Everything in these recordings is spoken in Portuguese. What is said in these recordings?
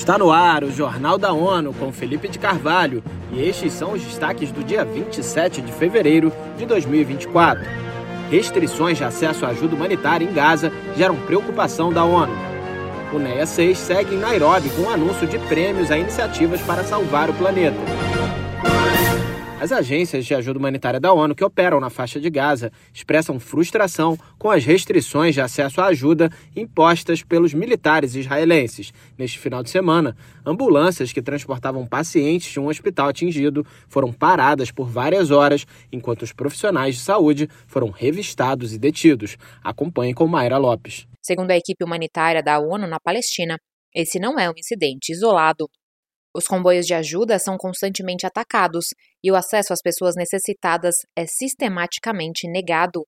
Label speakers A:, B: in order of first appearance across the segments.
A: Está no ar o Jornal da ONU com Felipe de Carvalho e estes são os destaques do dia 27 de fevereiro de 2024. Restrições de acesso à ajuda humanitária em Gaza geram preocupação da ONU. O NEA 6 segue em Nairobi com um anúncio de prêmios a iniciativas para salvar o planeta. As agências de ajuda humanitária da ONU que operam na faixa de Gaza expressam frustração com as restrições de acesso à ajuda impostas pelos militares israelenses. Neste final de semana, ambulâncias que transportavam pacientes de um hospital atingido foram paradas por várias horas, enquanto os profissionais de saúde foram revistados e detidos. Acompanhe com Mayra Lopes.
B: Segundo a equipe humanitária da ONU na Palestina, esse não é um incidente isolado. Os comboios de ajuda são constantemente atacados e o acesso às pessoas necessitadas é sistematicamente negado.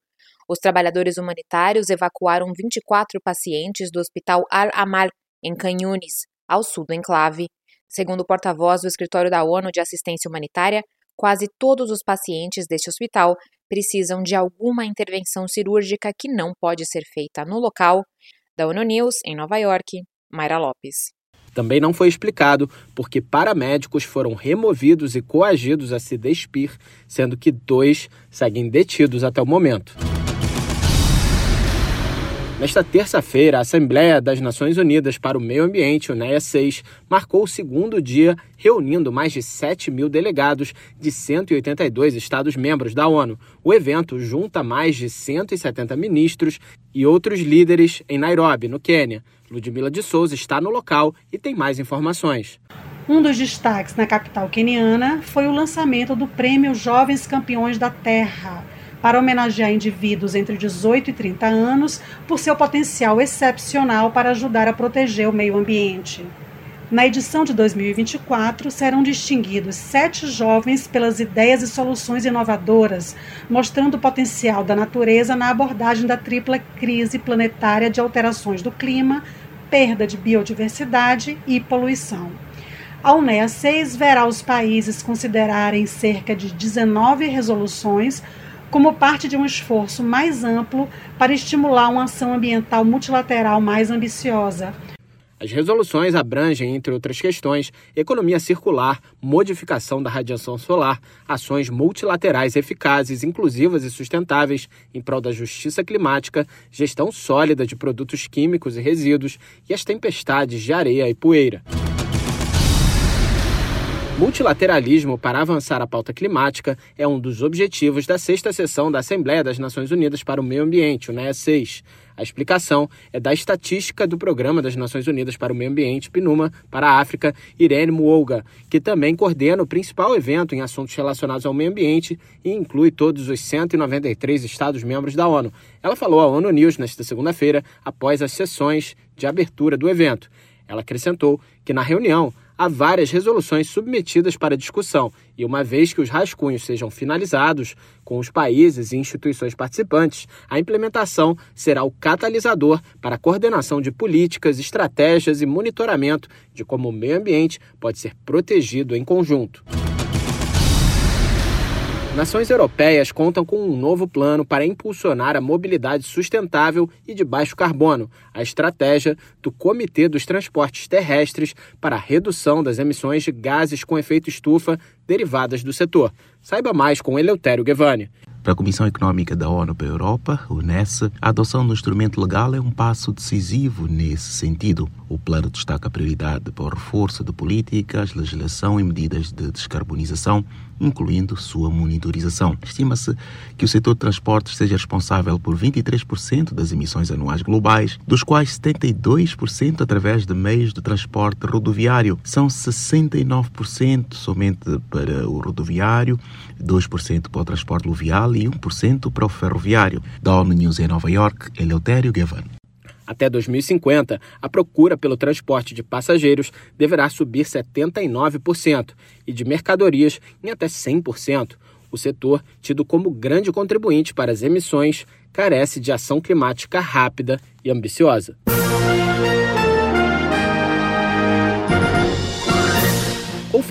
B: Os trabalhadores humanitários evacuaram 24 pacientes do Hospital Al-Amal, em Canhunes, ao sul do enclave. Segundo o porta-voz do Escritório da ONU de Assistência Humanitária, quase todos os pacientes deste hospital precisam de alguma intervenção cirúrgica que não pode ser feita no local. Da ONU News, em Nova York, Mayra Lopes.
A: Também não foi explicado porque paramédicos foram removidos e coagidos a se despir, sendo que dois seguem detidos até o momento. Nesta terça-feira, a Assembleia das Nações Unidas para o Meio Ambiente, UNEA 6, marcou o segundo dia reunindo mais de 7 mil delegados de 182 Estados-membros da ONU. O evento junta mais de 170 ministros e outros líderes em Nairobi, no Quênia. Ludmila de Souza está no local e tem mais informações.
C: Um dos destaques na capital queniana foi o lançamento do Prêmio Jovens Campeões da Terra para homenagear indivíduos entre 18 e 30 anos por seu potencial excepcional para ajudar a proteger o meio ambiente. Na edição de 2024, serão distinguidos sete jovens pelas ideias e soluções inovadoras, mostrando o potencial da natureza na abordagem da tripla crise planetária de alterações do clima, perda de biodiversidade e poluição. A UNEA 6 verá os países considerarem cerca de 19 resoluções como parte de um esforço mais amplo para estimular uma ação ambiental multilateral mais ambiciosa.
A: As resoluções abrangem, entre outras questões, economia circular, modificação da radiação solar, ações multilaterais eficazes, inclusivas e sustentáveis em prol da justiça climática, gestão sólida de produtos químicos e resíduos e as tempestades de areia e poeira. Multilateralismo para avançar a pauta climática é um dos objetivos da sexta sessão da Assembleia das Nações Unidas para o Meio Ambiente, o NEA 6. A explicação é da estatística do Programa das Nações Unidas para o Meio Ambiente, PNUMA, para a África, Irene Muoga, que também coordena o principal evento em assuntos relacionados ao meio ambiente e inclui todos os 193 Estados-membros da ONU. Ela falou à ONU News nesta segunda-feira, após as sessões de abertura do evento. Ela acrescentou que na reunião há várias resoluções submetidas para discussão e, uma vez que os rascunhos sejam finalizados com os países e instituições participantes, a implementação será o catalisador para a coordenação de políticas, estratégias e monitoramento de como o meio ambiente pode ser protegido em conjunto. Nações europeias contam com um novo plano para impulsionar a mobilidade sustentável e de baixo carbono, a estratégia do Comitê dos Transportes Terrestres para a redução das emissões de gases com efeito estufa derivadas do setor. Saiba mais com Eleutério Gevani.
D: Para a Comissão Econômica da ONU para a Europa, o NES, a adoção do instrumento legal é um passo decisivo nesse sentido. O plano destaca a prioridade para o reforço de políticas, legislação e medidas de descarbonização, incluindo sua monitorização. Estima-se que o setor de transportes seja responsável por 23% das emissões anuais globais, dos quais 72% através de meios de transporte rodoviário. São 69% somente para o rodoviário, 2% para o transporte fluvial e 1% para o ferroviário. Da ONU News em Nova York, Eleutério Gavan.
A: Até 2050, a procura pelo transporte de passageiros deverá subir 79% e de mercadorias em até 100%. O setor, tido como grande contribuinte para as emissões, carece de ação climática rápida e ambiciosa.